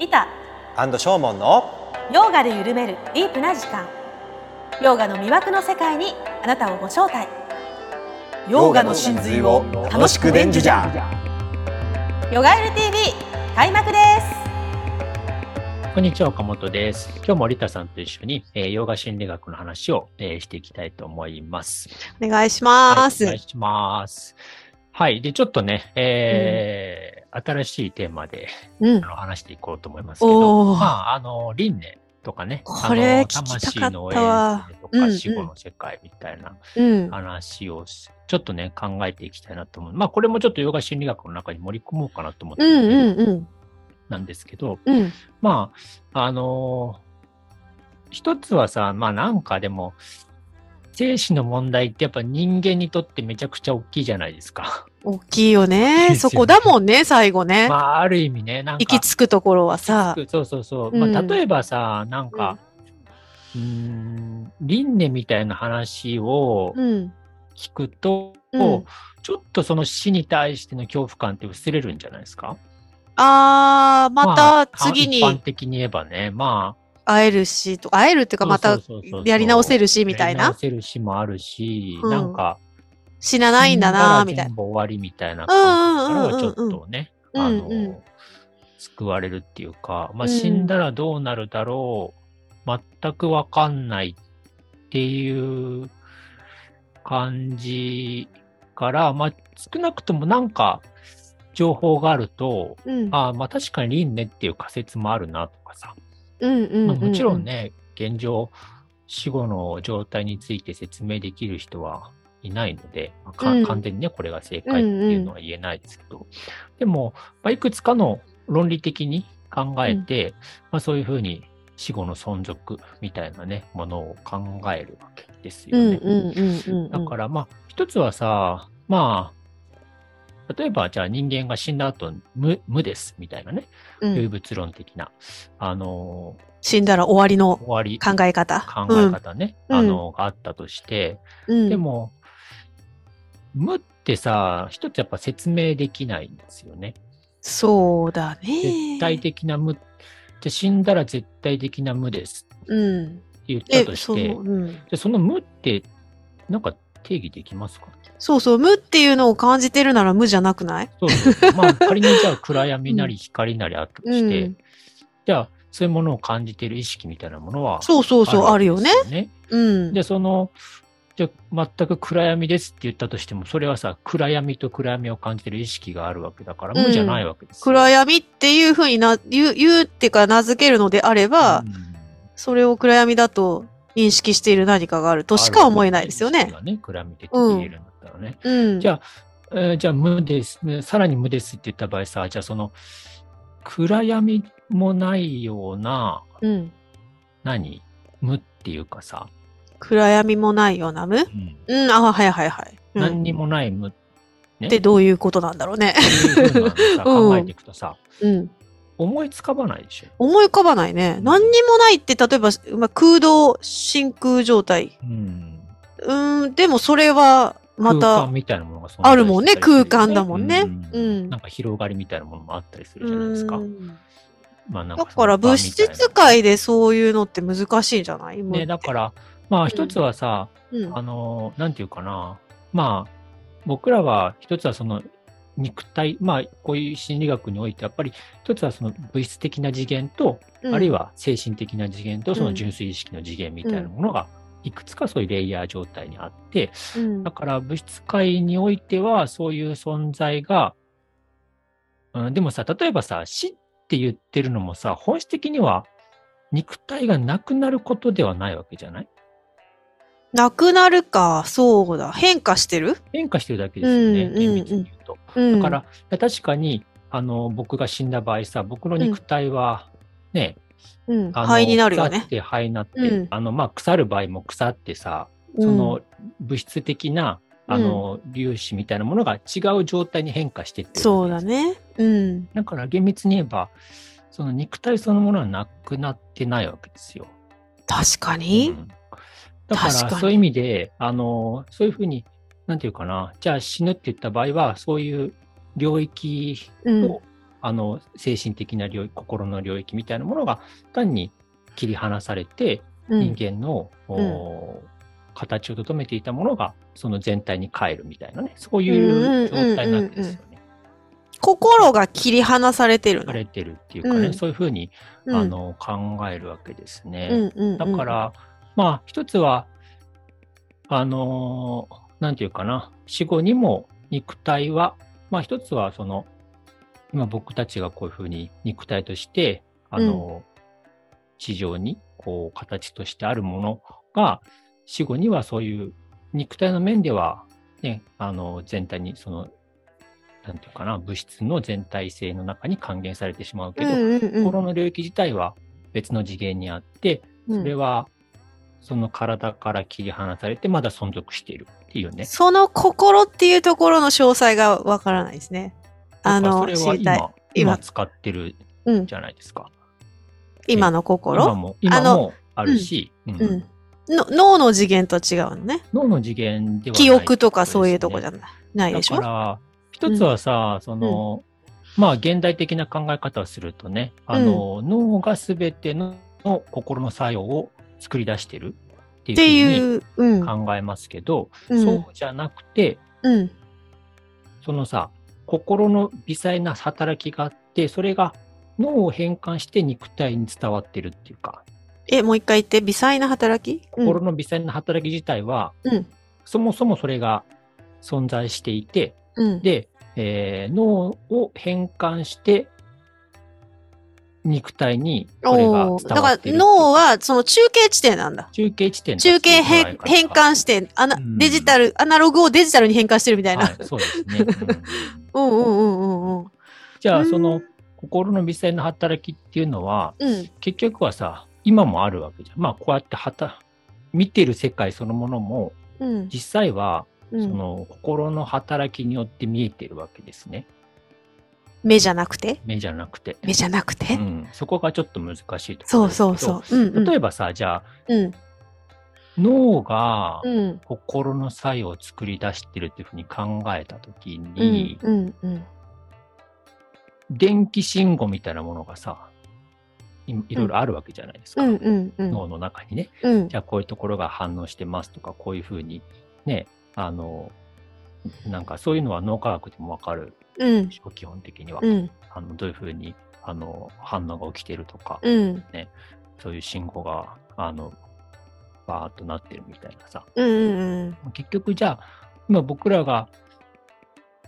リタアンドショーモンのヨーガで緩めるディープな時間ヨーガの魅惑の世界にあなたをご招待ヨガの真髄を楽しく伝授じゃヨガエル TV 開幕ですこんにちは、岡本です。今日もリタさんと一緒に、えー、ヨガ心理学の話を、えーしていきたいと思います。お願いします。はい、お願いします。はい。で、ちょっとね、えー新しいテーマでうんあ。の話していこうと思いますけど、まあ、あの、輪廻とかね、これ魂のわ永世とか死後の世界みたいなうん。話をしちょっとね、考えていきたいなと思う。まあ、これもちょっとヨガ心理学の中に盛り込もうかなと思って。なんですけど、うん。まあ、あのー一つはさ、まあなんかでも、生死の問題ってやっぱ人間にとってめちゃくちゃ大きいじゃないですか。大きいよね。そこだもんね、最後ね。まあある意味ね、なんか。行き着くところはさ。そうそうそう。うんまあ例えばさ、なんか、うーん、輪廻みたいな話をうん。聞くと、うんちょっとその死に対しての恐怖感って薄れるんじゃないですか？あー、またあ次一般に的に言えばね、まあ、会えるし、と会えるっていうかまたやり直せるし、みたいなやり直。せるしもあるし、うんなんか、死なないんだな、みたいな。全部終わりみたいな感覚からはちょっとね、うんうんうんあの、うんうん救われるっていうか、まあ、うん死んだらどうなるだろう、全くわかんないっていう感じから、まあ、少なくともなんか情報があると、うん。ああまあ確かに輪廻っていう仮説もあるなとかさ、うんうんまあ、もちろん。ね、現状、死後の状態について説明できる人はいないので、まあかうん完全にね、これが正解っていうのは言えないですけど、でも、まあ、いくつかの論理的に考えて、まあ、そういうふうに死後の存続みたいなね、ものを考えるわけですよね。うんうんうんうん。だから、まあ、一つはさ、まあ、例えば、じゃあ人間が死んだ後無、無ですみたいなね、うん唯物論的な、あの死んだら終わりの考え方。考え方ね、うんあの、があったとして、うん。でも、無ってさ、一つやっぱ説明できないんですよね。そうだね。絶対的な無、じ死んだら絶対的な無ですってうん。言ったえと、しそう、ん。じゃあその無って、なんか定義できますか？そうそう、無っていうのを感じてるなら無じゃなくない？そうそう。まあ、仮にじゃあ暗闇なり光なりあったとして、うんじゃあ、そういうものを感じている意識みたいなものはそうそうそう、あるよね。うん。で、その、じゃあ全く暗闇ですって言ったとしても、それはさ、暗闇と暗闇を感じてる意識があるわけだから、うん無じゃないわけですよ。暗闇っていうふうにな、言う、言うってか名付けるのであれば、うんそれを暗闇だと認識している何かがあるとしか思えないですよね。ね暗闇的に言えるんだったらね。うん。じゃあ、えーじゃあ無です、さらに無ですって言った場合さ、じゃあその、暗闇もないような、うん。何？無っていうかさ、暗闇もないような無？うん。うん、あ、はいはいはい。うん。何にもない無。っってどういうことなんだろうね。うふう 考えていくとさ、うん。思いつかばないでしょ。思い浮かばないね。何にもないって、例えば、まあ、空洞、真空状態。うん。うーん、でもそれは、ま空た間、みたいなものが存在あるもんね。空間だもんね。うん。うん。なんか広がりみたいなものもあったりするうじゃないですか。まあなんだから物質い界でそういうのって難しいんじゃない？ね、だから、まあ一つはさ、うん。あの、なんていうかな、まあ、僕らは一つはその肉体、まあこういう心理学において、やっぱり一つはその物質的な次元と、うん。あるいは精神的な次元と、そのうん。純粋意識の次元みたいなものが、いくつかそういうレイヤー状態にあって、うん。だから物質界においてはそういう存在が、うん、でもさ、例えばさ、死って言ってるのもさ、本質的には肉体がなくなることではないわけじゃない？なくなるか、そうだ。変化してる？変化してるだけですよね、うん厳密に言うと。うん。だから、確かに、あの、僕が死んだ場合さ、僕の肉体は、ね、うん、肺になるよね。腐って肺になって、うんあの、まあ、腐る場合も腐ってさ、うんその物質的な、あの、粒子みたいなものが違う状態に変化していってるそうだね。うん。だから厳密に言えば、その肉体そのものはなくなってないわけですよ。確かに。うんだからそういう意味で、あの、そういうふうに、なんていうかな、じゃあ死ぬって言った場合は、そういう領域うん。をあの、精神的な領域、心の領域みたいなものが単に切り離されて、うん。人間の、お形をとどめていたものが、その全体に変えるみたいなね、そういう状態なわけですよね。心が切り離されてるの。されてるっていうかね、うん。そういうふうに、うん。あ、の考えるわけですね。うんうんうん。だから、まあ、一つは、あのーなんていうかな、死後にも肉体は、まあ一つはその、今僕たちがこういうふうに肉体として、あのー地上にこう形としてあるものが、死後にはそういう肉体の面では、ね、あの、全体にその、なんていうかな、物質の全体性の中に還元されてしまうけど、うんうんうん。心の領域自体は別の次元にあって、それはその体から切り離されてまだ存続しているっていうね。その心っていうところの詳細がわからないですね。あの、それは。今、今今使ってるうん。じゃないですか。今の今心も、今もあるし、うんうん。の脳の次元と違うのね。脳の次元ではない記憶とかそういうとこじゃないでしょ？だから、一つはさ、その、まあ、現代的な考え方をするとね、あの、脳がすべての心の作用を作り出してる？っていうふうに。考えますけど、うん。そうじゃなくて、うん。そのさ、心の微細な働きがあって、それが脳を変換して肉体に伝わってるっていうか、え、もう一回言って、微細な働き？心の微細な働き自体は、うん。そもそもそれが存在していて、うん。で、えー脳を変換して、肉体にそれがだから脳はその中継地点なんだ。中継地点だ中継変変換してアナ、うんデジタル、アナログをデジタルに変換してるみたいな。はい、そうですね。うんうんうんうんうんうん。じゃあ、うんその心の微細な働きっていうのは、うん。結局はさ、今もあるわけじゃん。まあ、こうやってはた見てる世界そのものも、うん。実際は、うんその心の働きによって見えてるわけですね。目じゃなくて？目じゃなくて。目じゃなくて、うん、そこがちょっと難しいところそうそうそう。うんうん。例えばさ、じゃあ、うん。脳がうん。心の作用を作り出してるっていうふうに考えたときうんに、うんうん。電気信号みたいなものがさ、いいろいろあるわけじゃないですか。うんうんうん。脳の中にね。うんじゃあこういうところが反応してますとか、こういうふうにね、あの、なんかそういうのは脳科学でもわかるうん基本的には。うんあのどういうふうにあの反応が起きてるとか、うんそういう信号が、あの、バーっとなってるみたいなさ。うんうん結局じゃあ、今僕らが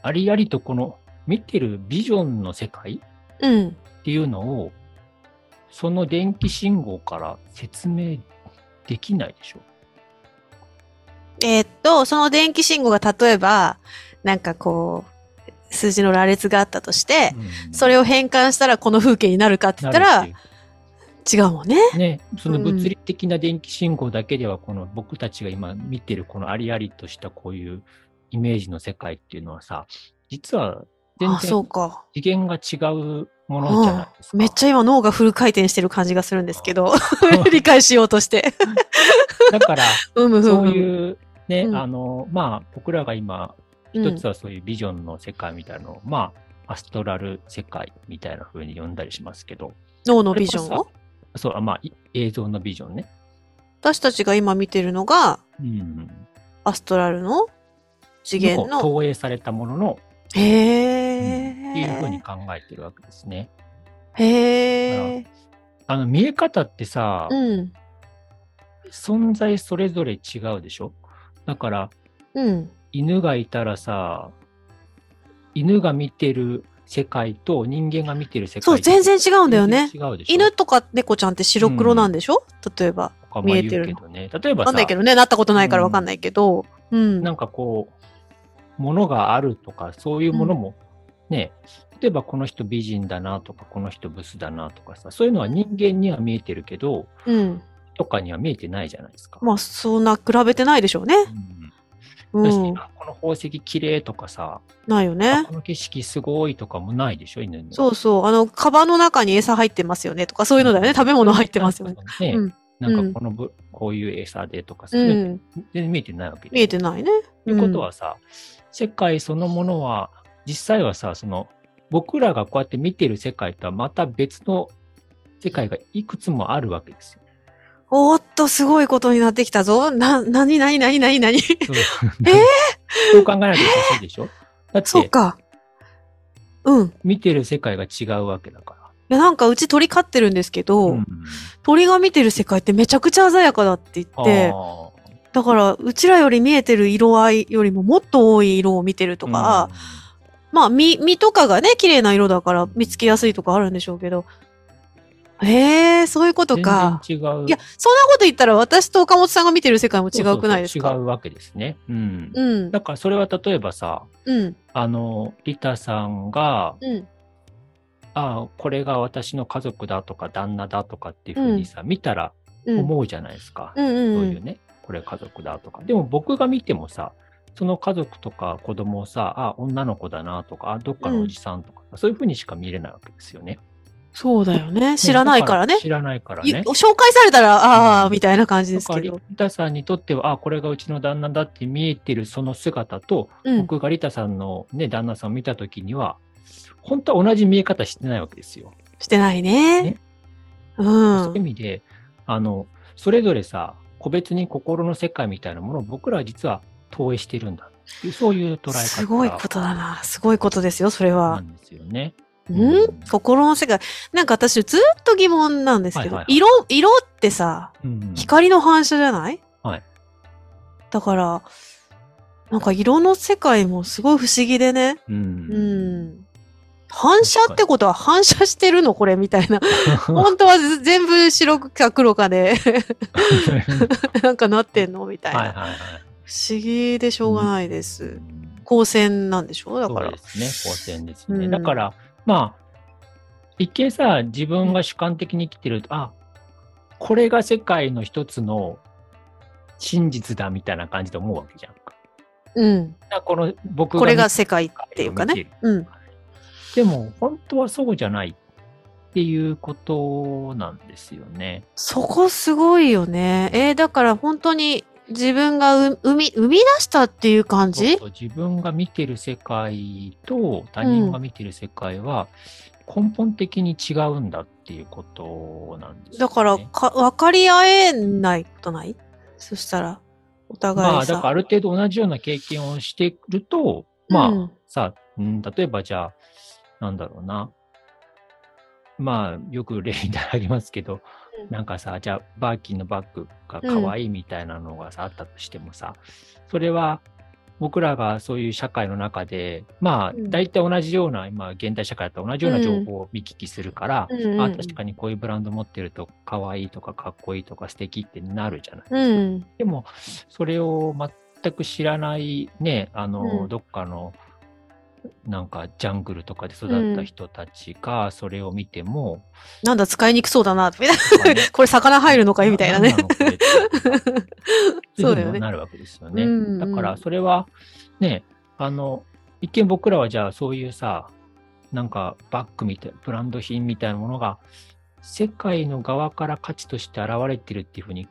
ありありとこの見てるビジョンの世界うん。っていうのを、その電気信号から説明できないでしょ。えーっと、その電気信号が例えば、なんかこう、数字の羅列があったとして、うんそれを変換したらこの風景になるかって言ったら違うもんね。うね、その物理的な電気信号だけでは、この僕たちが今見てるこのありありとしたこういうイメージの世界っていうのはさ、実は全然か。次元が違うものじゃないですか。めっちゃ今脳がフル回転してる感じがするんですけど、理解しようとして。だから、そうむ。いうね、うんあの、まあ、僕らが今、うん一つはそういうビジョンの世界みたいなのを、まあ、アストラル世界みたいな風に呼んだりしますけど、脳のビジョンを？そう、あまあ、い映像のビジョンね。私たちが今見てるのが、うん。アストラルの次元の。投影されたものの、へっていう風にー。考えてるわけですね。へー。あの、見え方ってさ、うん。存在それぞれ違うでしょ？だから、うん。犬がいたらさ、犬が見てる世界と人間が見てる世界そう、全然違うんだよね。全然違うでしょ？犬とか猫ちゃんって白黒なんでしょ、例えば。見えてる言うけどね。例えばさわかんないけどね、なったことないからわかんないけど。うん。なんかこう、ものがあるとか、そういうものも、ね、例えばこの人美人だなとか、この人ブスだなとかさ、そういうのは人間には見えてるけど、うん。とかには見えてないじゃないですか。まあ、そんな比べてないでしょうね。うん。うん。この宝石綺麗とかさ、あないよねこ。の景色すごいとかもないでしょ、犬には。そうそう。あの、カバンの中に餌入ってますよねとか、そういうのだよね。食べ物入ってますよね。。ねうんなんかこのぶ、こういう餌でとかさ、全然見えてないわけで見えてないね。ということはさ、世界そのものは、実際はさ、その僕らがこうやって見てる世界とはまた別の世界がいくつもあるわけですよ。おーっと、すごいことになってきたぞ。な、なになになになになにえー？そう考えなきゃおかしいでしょ？だって、そうか。うん。い見てる世界が違うわけだかや、なんかうち鳥飼ってるんですけら。ど、うん鳥が見てる世界ってめちゃくちゃ鮮やかだって言って、あだから、うちらより見えてる色合いよりももっと多い色を見てるとーか、まあ、実、実とかがね、綺麗な色だから見つけやすいとかあるんでしょうけど。へえ、そういうことか。全然違う。いや、そんなこと言ったら私と岡本さんが見てる世界も違うくないですか？違うわけですね。うん。うん。だからそれは例えばさ、うん。あの、リタさんが、うん。ああ、これが私の家族だとか旦那だとかっていうふうにさ、見たらうん。思うじゃないですか。うんうんそううんいうね、これ家族だとか。でも僕が見てもさ、その家族とか子供をさ、あ、女の子だなとか、あ、どっかのおじさんとか、そういうふうにしか見れないわけですよね。そうだよね。知らないからね。知らないからいね。紹介されたら、ああ、うんみたいな感じですけど。タさんにとっては、あ、これがうちの旦那だって見えてるその姿と、うん。僕がリタさんのね、旦那さんを見たときには、本当は同じ見え方してないわけですよ。してないね。ねう。そういうん意味で、あの、それぞれさ、個別に心の世界みたいなものを僕らは実は投影してるんだそういう捉え方すごいことだな。すごいことですよ、それなは。んですよね。うん心の世界。なんか私ずっと疑問なんですけど、はいはい色、色ってさ、うん光の反射じゃない？はい。だから、なんか色の世界もすごい不思議でね。う。うんん。反射ってことは反射してるの？これみたいな。本当はず全部白か黒かで、なんかなってんの？みたいな。はいはいはい。不思議でしょうがないです。うん光線なんでしょ？だからそうで。すね、光線ですね。うんだから、まあ、一見さ、自分が主観的に生きてると、あ、これが世界の一つの真実だみたいな感じで思うわけじゃんか。うん。だからこの僕これが見世界っていうかね。うん。でも、本当はそうじゃないっていうことなんですよね。そこすごいよね。えーだから本当に自分がう生み、生み出したっていう感じ？自分が見てる世界と他人が見てる世界は根本的に違うんだっていうことなんですよ、ね。だからか、分かり合えないことない？そしたら、お互まあ。だからある程度同じような経験をしてると、まあ、うんさ、うん、例えばじゃあ、なんだろうな。まあ、よく例にありますけど、うん。なんかさ、じゃあ、バーキンのバッグが可愛いみたいなのがさ、あったとしてもさ、それは、僕らがそういう社会の中で、まあ、うん。大体同じような、今、現代社会だと同じような情報を見聞きするから、うん。うんあ確かにこういうブランド持ってると可愛いとかかっこいいとか素敵ってなるじゃないですか。うん。でも、それを全く知らないね、あの、うん。どっかの、なんか、ジャングルとかで育った人たちが、それを見ても、なんだ、使いにくそうだな、みたいとかね。な。これ魚入るのかいみたいなね。そうだよね。なるわけですよね。うんうん。だから、それは、ね、あの、一見僕らはじゃあ、そういうさ、なんか、バッグみたい、ブランド品みたいなものが、世界の側から価値として現れてるっていうふうに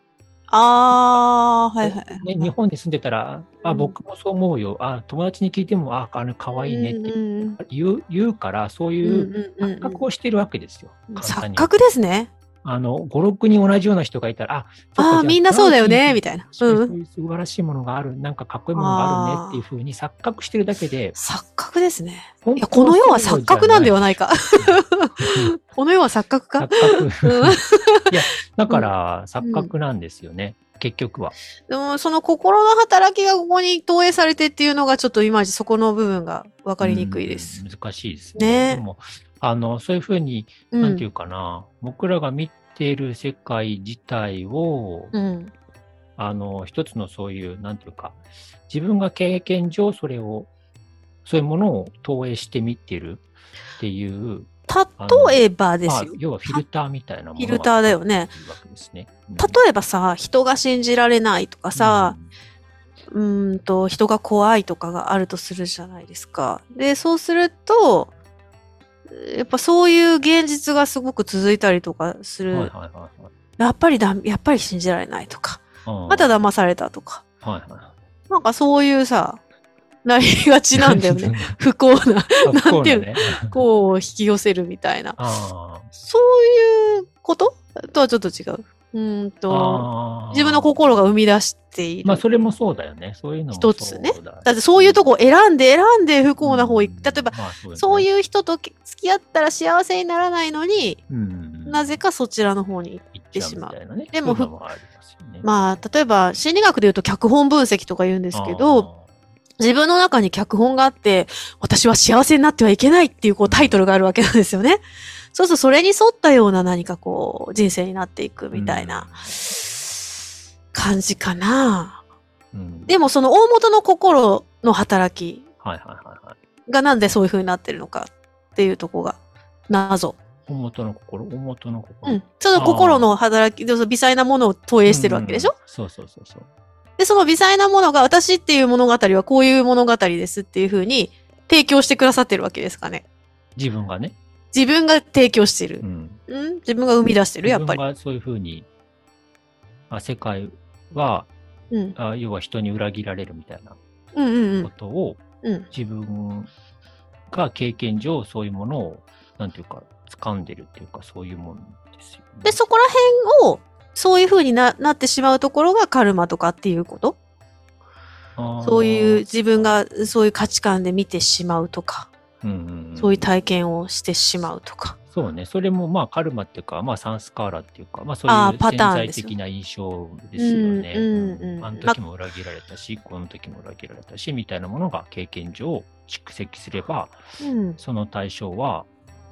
あー、はいはい。ね、日本に住んでたら、あ、うん僕もそう思うよ。あ、友達に聞いても、あ、あの、可愛いねって言う言うから、そういう錯覚をしてるわけですよ。錯覚ですね。あの、5、6人同じような人がいたら、あ、ああ、みんなそうだよね、みたいな。そううん。いう素晴らしいものがある、なんかかっこいいものがあるねっていうふうに錯覚してるだけで、錯覚ですね。本いや、この世は錯覚なんではないか。この世は錯覚か？錯覚。うんいや、だから、錯覚なんですよね。結局は。でも、その心の働きがここに投影されてっていうのがちょっといまいちそこの部分が分かりにくいですうん。難しいですね。ねでも、あの、そういうふうに、うん。なんていうかな、僕らが見ている世界自体を、うん。あの、一つのそういう、なんていうか、自分が経験上それを、そういうものを投影してみてるっていう、例えばでますあよ。、要はフィルターみたいなものがフィルターだよね。例えばさ、人が信じられないとかさ、、うーんと、人が怖いとかがあるとするじゃないですか。で、そうすると、やっぱそういう現実がすごく続いたりとかする。うんはいはいはいはいやっぱりだ、やっぱり信じられないとか。うん。また騙されたとか。はいはなんかそういうさ、なりがちなんだよね。不幸な、なんていうね。こう引き寄せるみたいな。あそういうこと？とはちょっと違う。うーんーと。自分の心が生み出している。まあ、それもそうだよね。そういうのも一つねそうだだってそういうとこ選んで選んで不幸な方行く。例えば、まあそうだよねそういう人と付き合ったら幸せにならないのに、うんなぜかそちらの方に。行ってしまう。でもまあ、例えば心理学で言うと脚本分析とか言うんですけど、自分の中に脚本があって、私は幸せになってはいけないっていうこうタイトルがあるわけなんですよね。そうするとそれに沿ったような何かこう人生になっていくみたいな感じかな。うん、うんでもその大元の心の働き。がなんでそういう風になってるのかっていうとこが謎。大元の心、大元のう心。ん。その心の働き、でその微細なものを投影してるわけでしょ、うんそうそうそうそう。で、その微細なものが私っていう物語はこういう物語ですっていう風に提供してくださってるわけですかね。自分がね。自分が提供してるう。ん。うん？自分が生み出してる、やっぱり。自分がそういうふうに、あ世界はうん。あ、要は人に裏切られるみたいなうんうんうん。ことを、うん。自分が経験上そういうものを、なんていうか、掴んでるっていうか、そういうもんですよ、ね。で、そこら辺を、そういう風にななってしまうところがカルマとかっていうこと？そういう、自分がそういう価値観で見てしまうとか、うんうんうんそういう体験をしてしまうとか。そうね。それもまあカルマっていうか、まあサンスカーラっていうか、まあそういうあーパターン潜在的な印象ですよね。うんうんうんあの時も裏切られたし、この時も裏切られたし、みたいなものが経験上蓄積すれば、うん。その対象は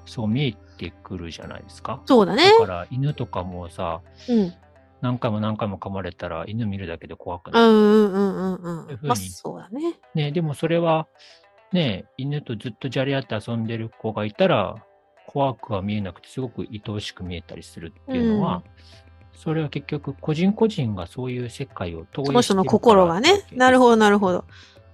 そう見えてくるじゃないですか。そうだね。だから犬とかもさ、うん。何回も何回も噛まれたら犬見るだけで怖くうなる。んうんうんうんうん。まあ、そうだね。ね、でもそれは、ね、犬とずっとじゃれ合って遊んでる子がいたら、怖くは見えなくて、すごく愛おしく見えたりするっていうのは、それは結局、個人個人がそういう世界を投影その人の心がね。なるほど、なるほど。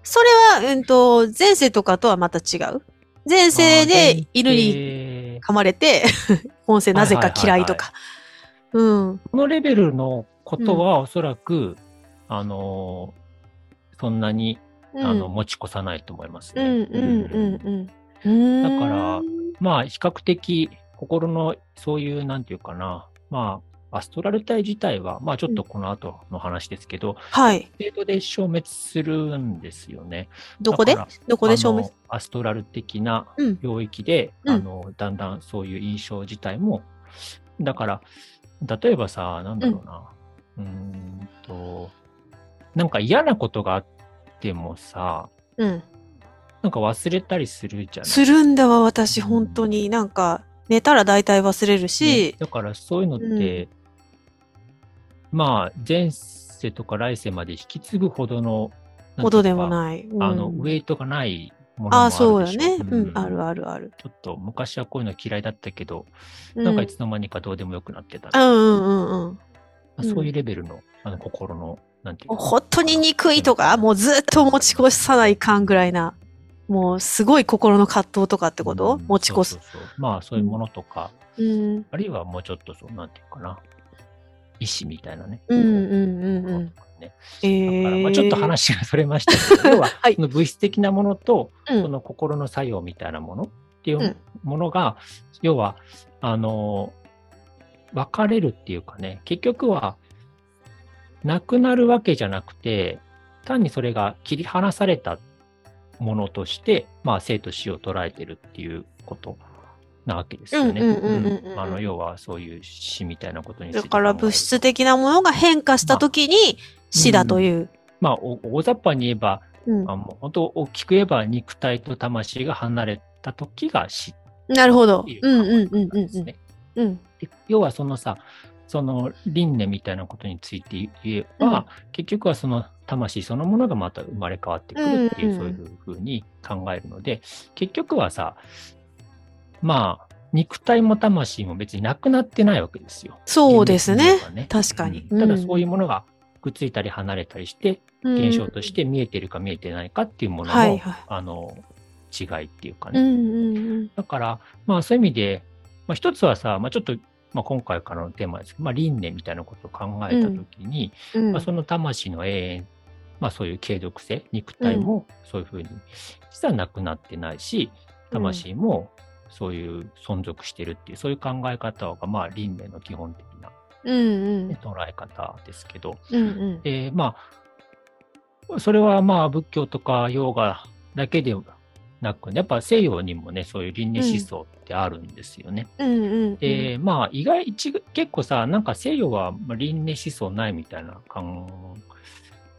それは、うんと、前世とかとはまた違う？前世で犬にに。噛まれて、今世なぜか嫌いとか。うん。このレベルのことは、おそらく、あの、そんなに、うんあの、持ち越さないと思います。だからまあ、比較的、心の、そういう、なんていうかな、まあ、アストラル体自体は、まあ、ちょっとこの後の話ですけど、はい。程度で消滅するんですよね。どこで？どこで消滅？アストラル的なうん。領域で、うん。あの、だんだんそういう印象自体も、だから、例えばさ、なんだろうな、うーんと、なんか嫌なことがあってもさ、うん。なんか忘れたりするじゃない？するんだわ、私、本当に。なんか、寝たら大体忘れるねし、だからそういうのって、まあ、前世とか来世まで引き継ぐほどの、ほどでもい。ない。うんあの、ウェイトがないものもあああ、るでしょそうだね。うん、あるあるある。ちょっと昔はこういうの嫌いだったけど、うなんかいつの間にかどうでもよくなってた。うんうんうんうん。まあそういうレベルのあの心の、なんていうか。本当に憎いとか、もうずっと持ち越さないかんぐらいな、もうすごい心の葛藤とかってこと？うん持ち越すそう。そうそうまあそういうものとか、うん。あるいはもうちょっとそう、なんていうかな。意志みたいなね。うんうんうんうん。ねえだからまあーちょっと話がそれましたけど、要は、はい その物質的なものと、うんその心の作用みたいなものっていうんうものが、要は、あの、分かれるっていうかね、結局は、なくなるわけじゃなくて、単にそれが切り離されたものとして、まあ、生と死を捉えてるっていうことなわけですよね。うんうんうんうんうんあの、要はそういう死みたいなことにだから物質的なものが変化したときに死だという。まあ、お大雑把に言えば、うん。あもう本当大きく言えば肉体と魂が離れた時が死。っなるほど。う。うんうんうんうん要はそのさ、その輪廻みたいなことについて言えば、結局はその魂そのものがまた生まれ変わってくるっていう、うんそういうふうに考えるので、結局はさ、まあ、肉体も魂も別になくなってないわけですよ。そうですねね確かに。うんただそういうもものがくっついたり離れたりして、の現象として見えてるか見えてないかっていうものの、はいはいあの違いっていうかね。うんうんうん。だから、まあそういう意味で、まあ一つはさ、まあちょっと、まあ今回からのテーマですけど、まあ輪廻みたいなことを考えたときに、うん。まあその魂の永遠まあそういう継続性、肉体もそういうふうに、実はなくなってないし、魂もそういう存続してるっていう、そういう考え方が、まあ輪廻の基本的な、ね、捉え方ですけど、うんうん。で、まあ、それはまあ仏教とかヨガだけでなく、やっぱ西洋にもね、そういう輪廻思想ってあるんですよね。うんうんで、まあ意外、一結構さ、なんか西洋はまあ輪廻思想ないみたいな考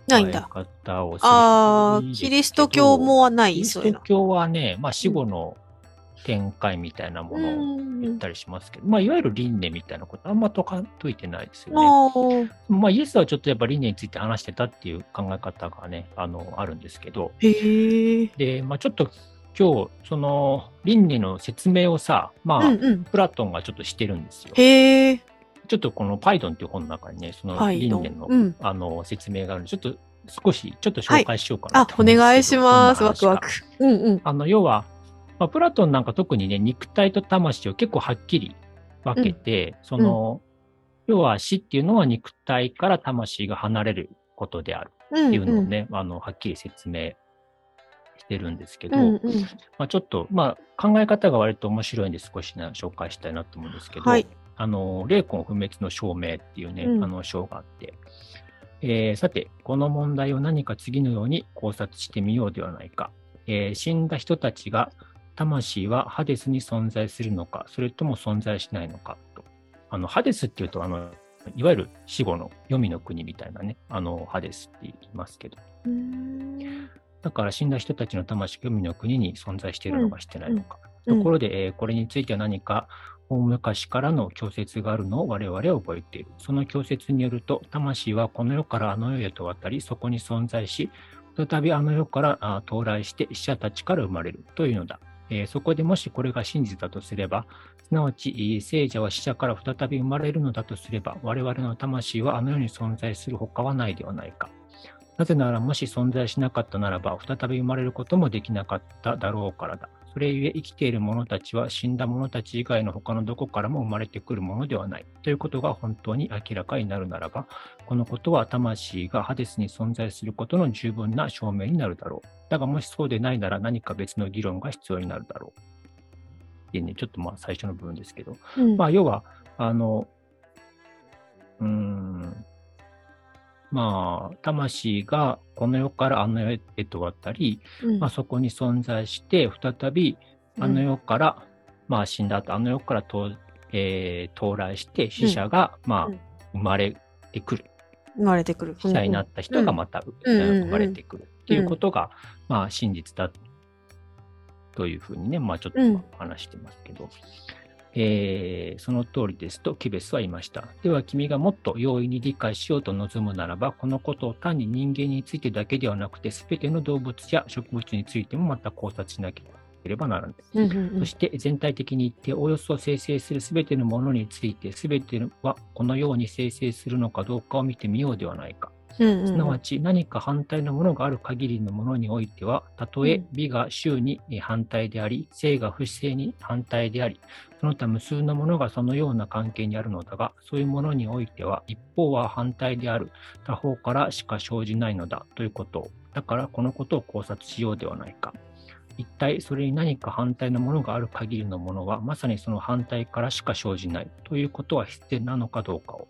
えないんだ。方をするああ、キリスト教もはなキリい、そういうの。スト教はね、まあ死後の展開みたいなものを言ったりしますけど、まあいわゆる輪廻みたいなことあんまとか解いてないですよね。まあ、イエスはちょっとやっぱ輪廻について話してたっていう考え方がね、あの、あるんですけど。で、まあ、ちょっと今日、その輪廻の説明をさ、まあ、うんうん。プラトンがちょっとしてるんですよ。へえ。ちょっとこのパイドンっていう本の中にね、そのはい輪廻の,、うんあの説明があるので、ちょっと少し、ちょっと紹介しようかなあと、思うんですけど、お願いします。ワクワク。うんうん。あの、要は、まあ、プラトンなんか特にね、肉体と魂を結構はっきり分けて、その、要は死っていうのは肉体から魂が離れることであるうんっていうのをね、あの、はっきり説明してるんですけど、うんうん。まあ、ちょっと、まあ、考え方が割と面白いんで少しね、紹介したいなと思うんですけど、はいあの、霊魂不滅の証明っていうね、うんあの章があって、えーさて、この問題を何か次のように考察してみようではないか。えー死んだ人たちが魂はハデスに存在するのか、それとも存在しないのかと。あの、ハデスっていうと、あの、いわゆる死後の黄泉の国みたいなね、あの、ハデスって言いますけど、うんだから死んだ人たちの魂が海の国に存在しているのかしてないのか。うんところで、えーこれについては何か大昔からの教説があるのを我々は覚えている。その教説によると、魂はこの世からあの世へと渡り、そこに存在し、再びあの世からあ到来して死者たちから生まれるというのだ。えーそこでもしこれが真実だとすれば、すなわち、えー聖者は死者から再び生まれるのだとすれば、我々の魂はあの世に存在する他はないではないか。なぜなら、もし存在しなかったならば、再び生まれることもできなかっただろうからだ。それゆえ生きている者たちは死んだ者たち以外の他のどこからも生まれてくるものではない。ということが本当に明らかになるならば、このことは魂がハデスに存在することの十分な証明になるだろう。だがもしそうでないなら何か別の議論が必要になるだろう。ね、ちょっとまあ最初の部分ですけど、うんまあ、要は、あの、うーん、まあ、魂がこの世からあの世へと渡り、うん。まあ、そこに存在して、再びあの世から、まあ死んだ後、あの世からと、えー到来して、死者が、まあうん。生まれてくる。生まれてくる。死者になった人がまた、うん。うん。生まれてくるっていうことが、まあ真実だというふうにね、まあちょっとうん。話してますけど、えーその通りですとキベスは言いました。では君がもっと容易に理解しようと望むならば、このことを単に人間についてだけではなくて、すべての動物や植物についてもまた考察しなければならない。うんうんうんそして全体的に言って、おおよそ生成するすべてのものについて、すべてはこのように生成するのかどうかを見てみようではないか。うんうんすなわち何か反対のものがある限りのものにおいては、たとえうん美が周に反対であり、性が不正に反対であり、その他無数のものがそのような関係にあるのだが、そういうものにおいては、一方は反対である、他方からしか生じないのだということを。だからこのことを考察しようではないか。一体それに何か反対のものがある限りのものは、まさにその反対からしか生じないということは必然なのかどうかを。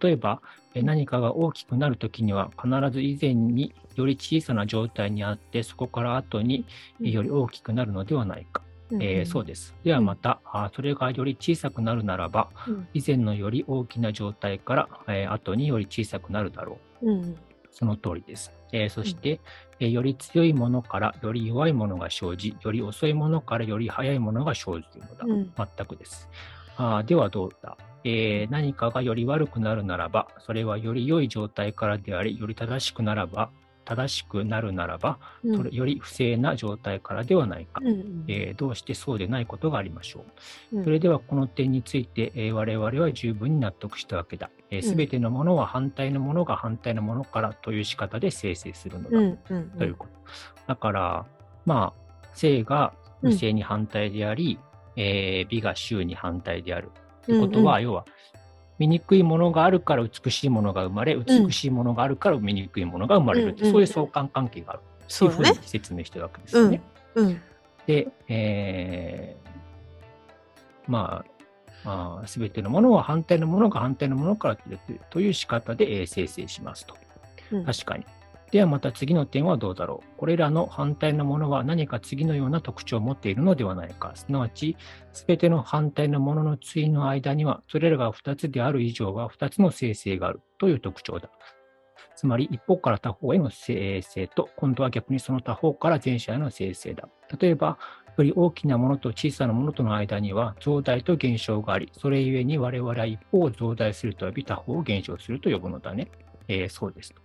例えば、え何かが大きくなるときには、必ず以前により小さな状態にあって、そこから後にえより大きくなるのではないか。えーそうです。ではまた、あそれがより小さくなるならば、うん以前のより大きな状態から、えー後により小さくなるだろう。うんその通りです。えーそして、えーより強いものからより弱いものが生じ、より遅いものからより速いものが生じるのだ。うん全くです。あーではどうだ、えー何かがより悪くなるならば、それはより良い状態からであり、より正しくならば、正しくなるならば、より不正な状態からではないか。うんうんえーどうしてそうでないことがありましょう。うんそれではこの点について、えー我々は十分に納得したわけだ。す、うんべ、てのものは反対のものが反対のものからという仕方で生成するのだ。うんうんということ。だから、まあ、性が無性に反対であり、えー美が周に反対である。ということは、要は、醜いものがあるから美しいものが生まれ、美しいものがあるから醜いものが生まれるって、うんそういう相関関係があるっていそうふうに。説明してるわけですよね。うん。で、えーまあ、すべてのものは反対のものが反対のものからという仕方でえー生成しますと。うん確かに。ではまた次の点はどうだろう。これらの反対のものは何か次のような特徴を持っているのではないか。すなわち、すべての反対のものの対の間には、それらが2つである以上は2つの生成があるという特徴だ。つまり、一方から他方への生成と、今度は逆にその他方から前者への生成だ。例えば、より大きなものと小さなものとの間には増大と減少があり、それゆえに我々は一方を増大すると呼び、他方を減少すると呼ぶのだね。えーそうですと、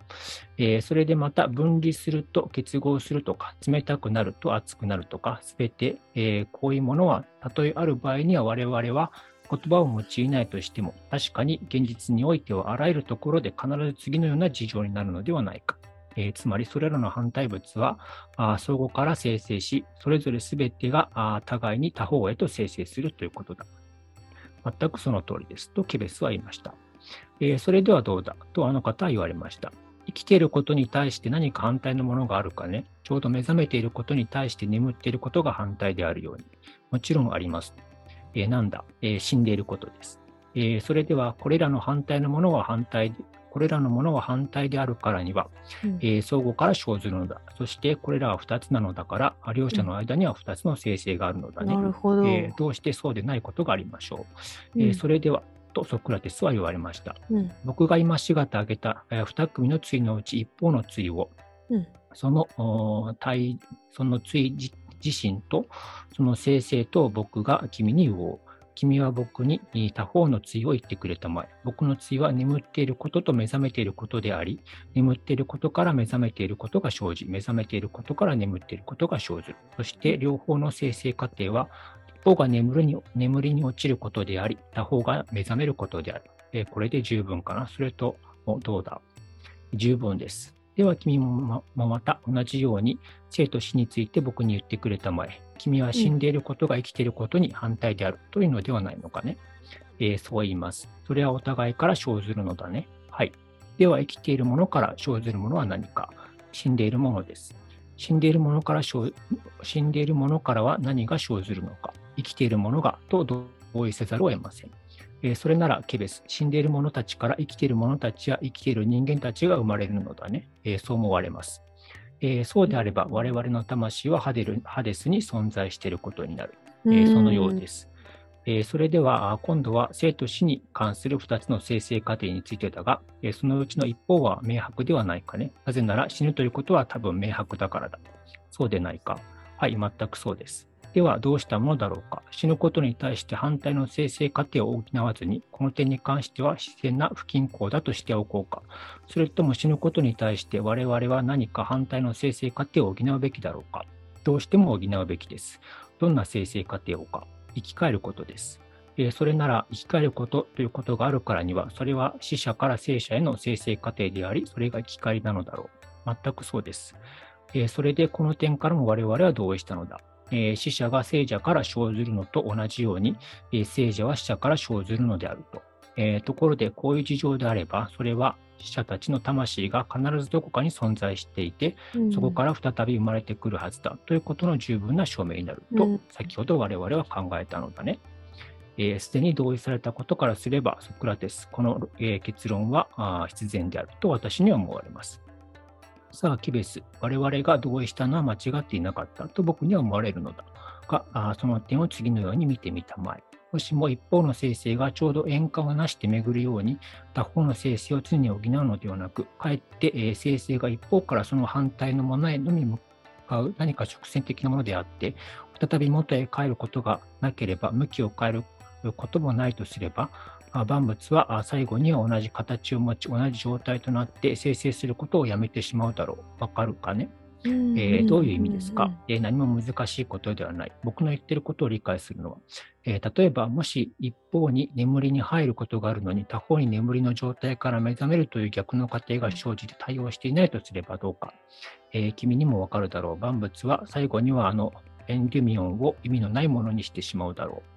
えーそれでまた分離すると結合するとか、冷たくなると熱くなるとか、すべて、えーこういうものは、たとえある場合には我々は言葉を用いないとしても、確かに現実においてはあらゆるところで必ず次のような事情になるのではないか。えーつまり、それらの反対物はあ相互から生成し、それぞれすべてが互いに他方へと生成するということだ。全くその通りです。とケベスは言いました。えーそれではどうだ？とあの方は言われました。生きていることに対して何か反対のものがあるかね？ちょうど目覚めていることに対して眠っていることが反対であるように。もちろんあります。えーなんだ、えー死んでいることです。えーそれでは、これらの反対のものは反対で、これらのものは反対であるからには、うんえー相互から生ずるのだ。そして、これらは2つなのだから、両者の間には2つの生成があるのだね。なるほど。えーどうしてそうでないことがありましょう。えそれでは、とソクラテスは言われました。うん。僕が今しがた挙げたえー2組の対のうち一方の対を、うんそのお対その対自自身とその生成と僕が君に言おう。君は僕にえー他方の対を言ってくれたまえ。僕の対は眠っていることと目覚めていることであり、眠っていることから目覚めていることが生じ、目覚めていることから眠っていることが生ずる。そして両方の生成過程は、一方が眠るに眠りに落ちることであり、他方が目覚めることである。えーこれで十分かなそれと、おどうだ？十分です。では君もままた同じように生と死について僕に言ってくれたまえ。君は死んでいることが生きていることに反対であるというのではないのかね。えーそう言います。それはお互いから生ずるのだね。はい。では生きているものから生ずるものは何か死んでいるものです。死んでいるものから死んでいるものからは何が生ずるのか。生きているものがと同意せざるを得ません。えーそれならケベス、死んでいる者たちから生きている者たちや生きている人間たちが生まれるのだね。えーそう思われます。えーそうであれば、我々の魂はハデルハデスに存在していることになる。えーそのようです。えーそれでは、あ今度は生と死に関する2つの生成過程についてだが、えーそのうちの一方は明白ではないかね。なぜなら死ぬということは多分明白だからだ。そうでないか。はい、全くそうです。では、どうしたものだろうか。死ぬことに対して反対の生成過程を補わずに、この点に関しては自然な不均衡だとしておこうか。それとも死ぬことに対して我々は何か反対の生成過程を補うべきだろうか。どうしても補うべきです。どんな生成過程をか。生き返ることです。それなら生き返ることということがあるからには、それは死者から生者への生成過程であり、それが生き返りなのだろう。全くそうです。それでこの点からも我々は同意したのだ。えー死者が生者から生ずるのと同じように、えー生者は死者から生ずるのであると。えーところで、こういう事情であれば、それは死者たちの魂が必ずどこかに存在していて、そこから再び生まれてくるはずだということの十分な証明になると、うん先ほど我々は考えたのだね。えーすでに同意されたことからすれば、ソクラテス、この、えー結論は必然であると私には思われます。さあ、キベス、我々が同意したのは間違っていなかったと僕には思われるのだが、あその点を次のように見てみたまえ。もしも一方の生成がちょうど円環をなして巡るように、他方の生成を常に補うのではなく、かえって、えー生成が一方からその反対のものへのみ向かう何か直線的なものであって、再び元へ帰ることがなければ、向きを変えることもないとすれば、万物はあ最後には同じ形を持ち、同じ状態となって生成することをやめてしまうだろう。わかるかね、えーどういう意味ですか、えー何も難しいことではない。僕の言ってることを理解するのは、えー例えば、もし一方に眠りに入ることがあるのに、他方に眠りの状態から目覚めるという逆の過程が生じて対応していないとすればどうか。えー君にもわかるだろう。万物は最後にはあのエンデュミオンを意味のないものにしてしまうだろう。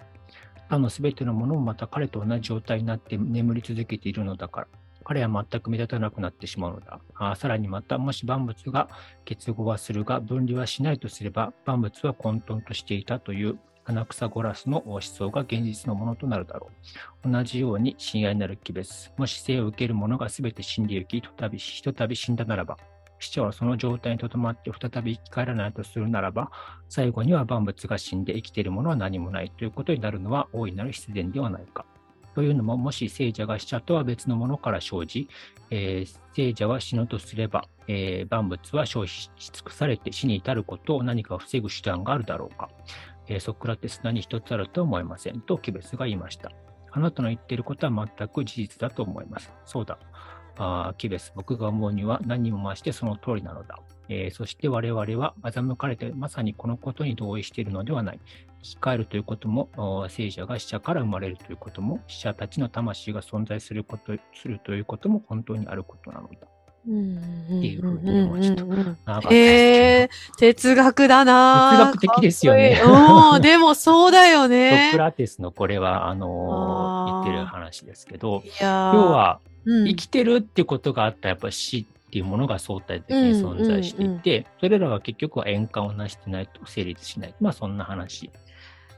他のすべてのものもまた彼と同じ状態になって眠り続けているのだから。彼は全く目立たなくなってしまうのだ。あさらにまた、もし万物が結合はするが分離はしないとすれば、万物は混沌としていたという花草ゴラスの思想が現実のものとなるだろう。同じように親愛なる気別。もし生を受ける者がすべて死んでゆき、ひとたび死んだならば、死者はその状態にとどまって再び生き返らないとするならば、最後には万物が死んで生きているものは何もないということになるのは大いなる必然ではないか。というのも、もし聖者が死者とは別のものから生じ、えー聖者は死ぬとすれば、えー万物は消費し尽くされて死に至ることを何か防ぐ手段があるだろうか。えーソクラテス何一つあるとは思えませんとキベスが言いました。あなたの言っていることは全く事実だと思います。そうだ。あキベス、僕が思うには何にも増してその通りなのだ。えーそして我々は欺かれてまさにこのことに同意しているのではない。生き返るということも、聖者が死者から生まれるということも、死者たちの魂が存在することするということも本当にあることなのだ。っていうふうに思いました長かったですけどへえ、哲学だな哲学的ですよねいい、でもそうだよソねク。ラテスのこれは、あのー言ってる話ですけど、要、は、うん生きてるってことがあったら、やっぱ死っていうものが相対的に存在していて、それらが結局は円環を成してないと成立しない。まあ、そんな話。い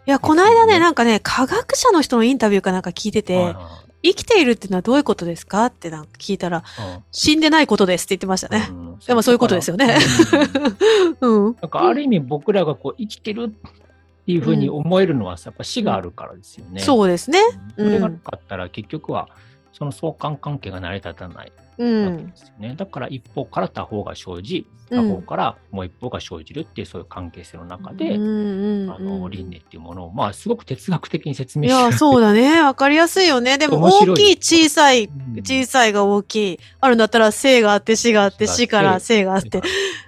や、この間ね、なんかね、科学者の人のインタビューかなんか聞いてて、あ生きているっていうのはどういうことですか？ってなんか聞いたら、ーうん死んでないことですって言ってましたね。うんでもそういうことですよね。うんうん。なんかある意味僕らがこう生きてるっていうふうに思えるのはさ、やっぱ死があるからですよね。そうですね。うんそれがなかったら結局はその相関関係が成り立たないうん。わけですよね。だから一方から他方が生じ、うん他方からもう一方が生じるっていうそういう関係性の中で、うんうんうんあの輪廻っていうものを、まあすごく哲学的に説い明してや、そうだね。わかりやすいよね。でも大きい、小さい、うん小さいが大きい。あるんだったら生があって死があって死から生があって。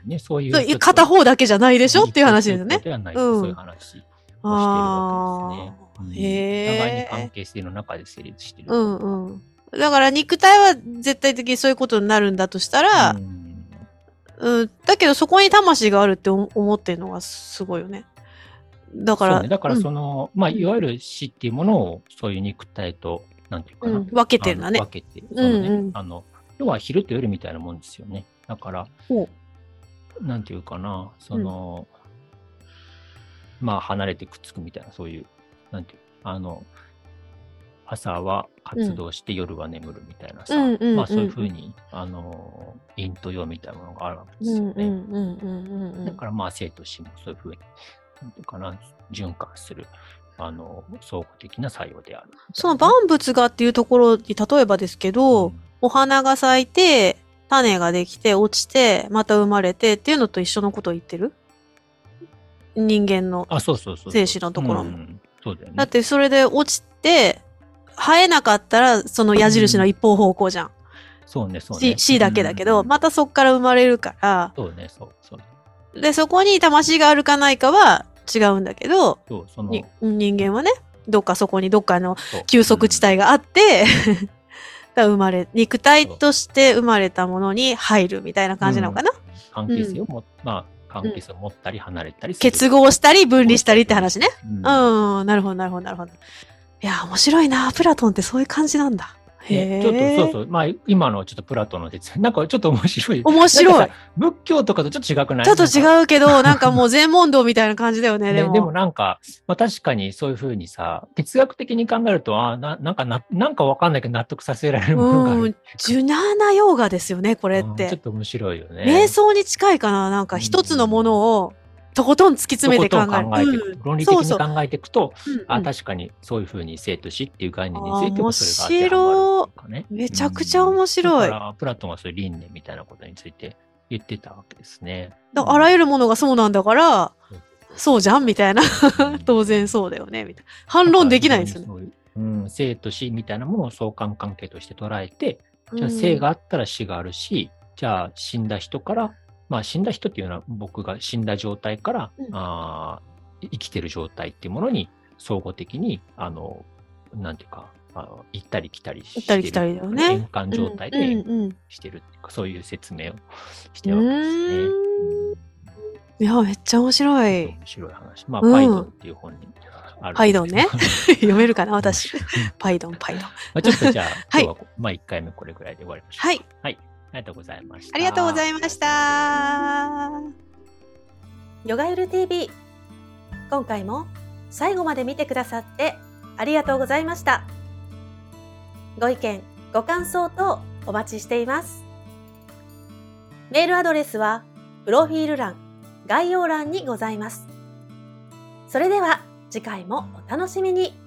ね、そういう片方だけじゃないでしょ？っていう話ですよね。ではない、うんそういう話をしているわけですね。互いに関係性の中で成立している。うんうん。だから肉体は絶対的にそういうことになるんだとしたら、うん。うん、だけどそこに魂があるって思思ってるのがすごいよね。だから、ね、だからうん。その、まあ、いわゆる死っていうものを、そういう肉体と、なんていうかな。うん。分けてるんだね。分けて、そのね、うんうん。あの、要は昼と夜みたいなもんですよね。だからほ、なんていうかな、その、まあ、離れてくっつくみたいな、そういう、なんていう、あの、朝は活動して夜は眠るみたいなさ、まあそういうふうに、あの、陰と陽みたいなものがあるわけですよね。だからまあ生と死もそういうふうに、なんていうかな、循環する、あの、相互的な作用である。その万物がっていうところに例えばですけど、うんお花が咲いて、種ができて、落ちて、また生まれてっていうのと一緒のことを言ってる？人間の。あ、そうそうそうそう。生死のところも。だってそれで落ちて、生えなかったらその矢印の一方方向じゃん。そうね、そうね。C, だけだけど、うんまたそっから生まれるから、そうね、そう、そう。で、そこに魂があるかないかは違うんだけど、そう、その、に人間はね、どっかそこにどっかの休息地帯があって、だから生まれ、肉体として生まれたものに入るみたいな感じなのかな、うん関係性をも、まあ、関係性を持ったり離れたり。結合したり分離したりって話ね。うんうん、なるほど、なるほど、なるほど。いや、面白いな。プラトンってそういう感じなんだ。へね、え。ちょっと、そうそう。まあ、今のちょっとプラトンの説明、なんかちょっと面白い。面白い仏教とかとちょっと違くない？ちょっと違うけど、なんかもう全問答みたいな感じだよね、でも。ねでもなんか、まあ確かにそういうふうにさ、哲学的に考えると、あななんかな、なんかわかんないけど納得させられるものがある。うん、ジュナーナヨーガですよね、これっうんちょて。っと面白いよね。瞑想に近いかななんか一つのものをとことん突き詰めて考える。うん論理的にそうそう考えていくと、あ、うんうん確かにそういうふうに生と死っていう概念についてあもそれが当てはまるね。めちゃくちゃ面白いうんプラトンはそういう輪廻みたいなことについて言ってたわけですね。だあらゆるるものがそうなんだから、そうじゃんみたいな。当然そうだよね、みたいな。反論できないんですよね。そうん、生と死みたいなものを相関関係として捉えて、じゃあうん生があったら死があるし、じゃあ死んだ人から、まあ死んだ人っていうのは僕が死んだ状態から、うんあー生きてる状態っていうものに相互的に、あの、なんていうか、あの行ったり来たりしてる。ね円環状態でうんうんうんしてるっていうか、そういう説明をしてるわけですね。いや、めっちゃ面白い。面白い話。まあ、うんパイドっていう本にある。パイドンね。読めるかな私。パイドン、パイドン。まあ、ちょっとじゃあ、はい今日は、まあ1回目これぐらいで終わりましょう。はい。ありがとうございました。ありがとうございました。ヨガユル TV 今回も最後まで見てくださってありがとうございました。ご意見ご感想等お待ちしています。メールアドレスはプロフィール欄概要欄にございます。それでは次回もお楽しみに